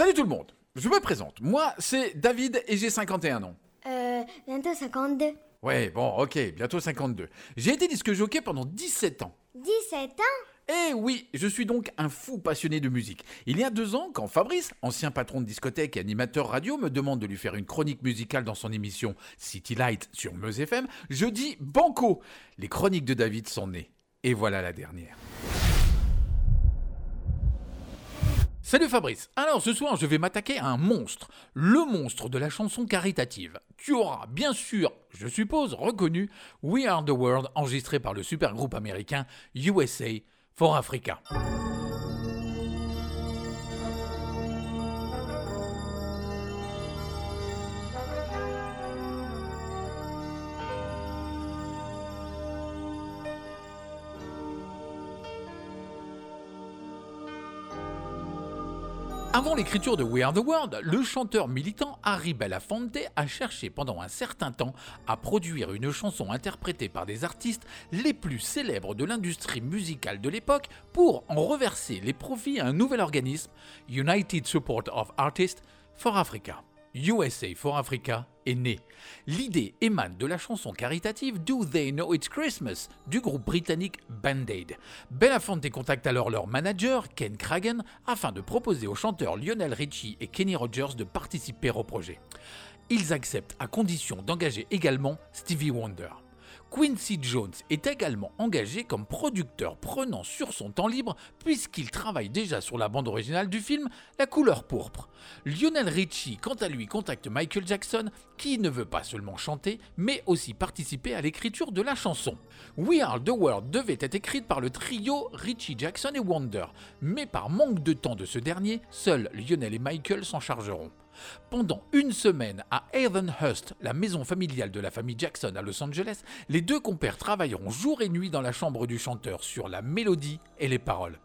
Salut tout le monde, je me présente. Moi, c'est David et j'ai 51 ans. Euh, bientôt 52. Ouais, bon, ok, bientôt 52. J'ai été disque jockey pendant 17 ans. 17 ans? Eh oui, je suis donc un fou passionné de musique. Il y a deux ans, quand Fabrice, ancien patron de discothèque et animateur radio, me demande de lui faire une chronique musicale dans son émission City Light sur Meuse FM, je dis banco. Les chroniques de David sont nées. Et voilà la dernière. Salut Fabrice. Alors ce soir, je vais m'attaquer à un monstre, le monstre de la chanson caritative. Tu auras bien sûr, je suppose, reconnu We Are the World enregistré par le super groupe américain USA for Africa. Avant l'écriture de We Are the World, le chanteur militant Harry Belafonte a cherché pendant un certain temps à produire une chanson interprétée par des artistes les plus célèbres de l'industrie musicale de l'époque pour en reverser les profits à un nouvel organisme, United Support of Artists for Africa. USA for Africa est né. L'idée émane de la chanson caritative Do They Know It's Christmas du groupe britannique Band-Aid. Belafonte contacte alors leur manager, Ken Cragen, afin de proposer aux chanteurs Lionel Richie et Kenny Rogers de participer au projet. Ils acceptent à condition d'engager également Stevie Wonder. Quincy Jones est également engagé comme producteur prenant sur son temps libre puisqu'il travaille déjà sur la bande originale du film La couleur pourpre. Lionel Richie, quant à lui, contacte Michael Jackson qui ne veut pas seulement chanter mais aussi participer à l'écriture de la chanson. We Are the World devait être écrite par le trio Richie Jackson et Wonder, mais par manque de temps de ce dernier, seuls Lionel et Michael s'en chargeront. Pendant une semaine à Havenhurst, la maison familiale de la famille Jackson à Los Angeles, les deux compères travailleront jour et nuit dans la chambre du chanteur sur la mélodie et les paroles.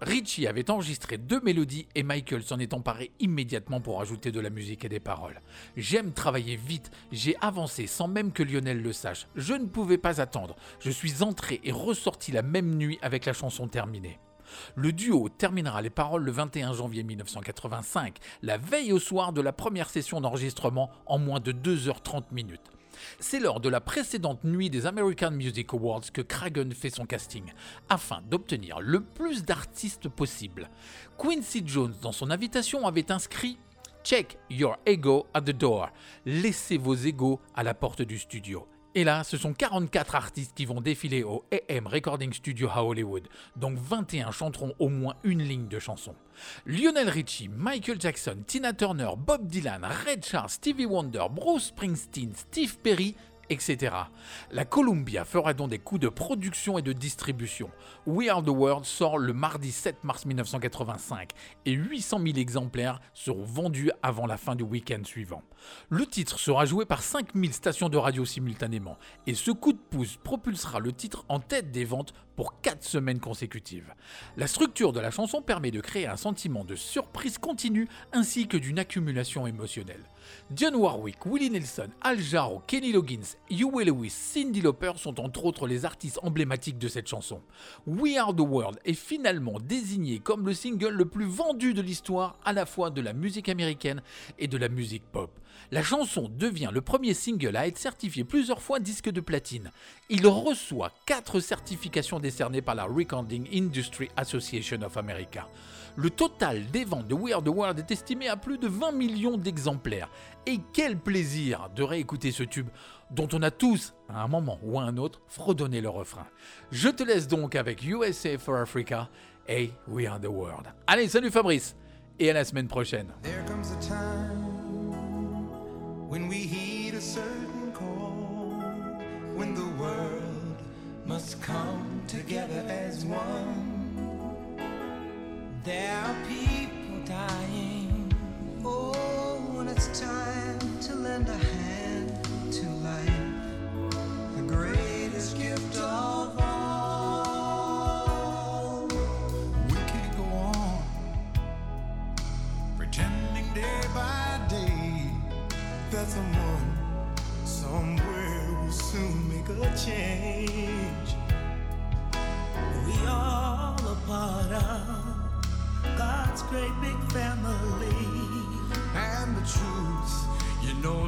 Richie avait enregistré deux mélodies et Michael s'en est emparé immédiatement pour ajouter de la musique et des paroles. J'aime travailler vite, j'ai avancé sans même que Lionel le sache. Je ne pouvais pas attendre. Je suis entré et ressorti la même nuit avec la chanson terminée. Le duo terminera les paroles le 21 janvier 1985, la veille au soir de la première session d'enregistrement en moins de 2h30 minutes. C'est lors de la précédente nuit des American Music Awards que Cragen fait son casting, afin d'obtenir le plus d'artistes possible. Quincy Jones, dans son invitation, avait inscrit Check your ego at the door. Laissez vos égos à la porte du studio. Et là, ce sont 44 artistes qui vont défiler au AM Recording Studio à Hollywood, donc 21 chanteront au moins une ligne de chanson. Lionel Richie, Michael Jackson, Tina Turner, Bob Dylan, Red Charles, Stevie Wonder, Bruce Springsteen, Steve Perry etc. La Columbia fera donc des coûts de production et de distribution. We Are the World sort le mardi 7 mars 1985 et 800 000 exemplaires seront vendus avant la fin du week-end suivant. Le titre sera joué par 5000 stations de radio simultanément et ce coup de pouce propulsera le titre en tête des ventes pour 4 semaines consécutives. La structure de la chanson permet de créer un sentiment de surprise continue ainsi que d'une accumulation émotionnelle. John Warwick, Willie Nelson, Al Jarreau, Kenny Loggins, Huey Lewis, Cindy Lauper sont entre autres les artistes emblématiques de cette chanson. We Are the World est finalement désigné comme le single le plus vendu de l'histoire à la fois de la musique américaine et de la musique pop. La chanson devient le premier single à être certifié plusieurs fois disque de platine. Il reçoit 4 certifications décernées par la Recording Industry Association of America. Le total des ventes de We Are the World est estimé à plus de 20 millions d'exemplaires. Et quel plaisir de réécouter ce tube dont on a tous, à un moment ou à un autre, fredonné le refrain. Je te laisse donc avec USA for Africa et We Are the World. Allez, salut Fabrice et à la semaine prochaine. When we heed a certain call, when the world must come together as one. There are people dying. Oh, when it's time to lend a hand to life, the greatest gift of all. We can't go on pretending day by that someone somewhere will soon make a change. We all a part of God's great big family. And the truth, you know,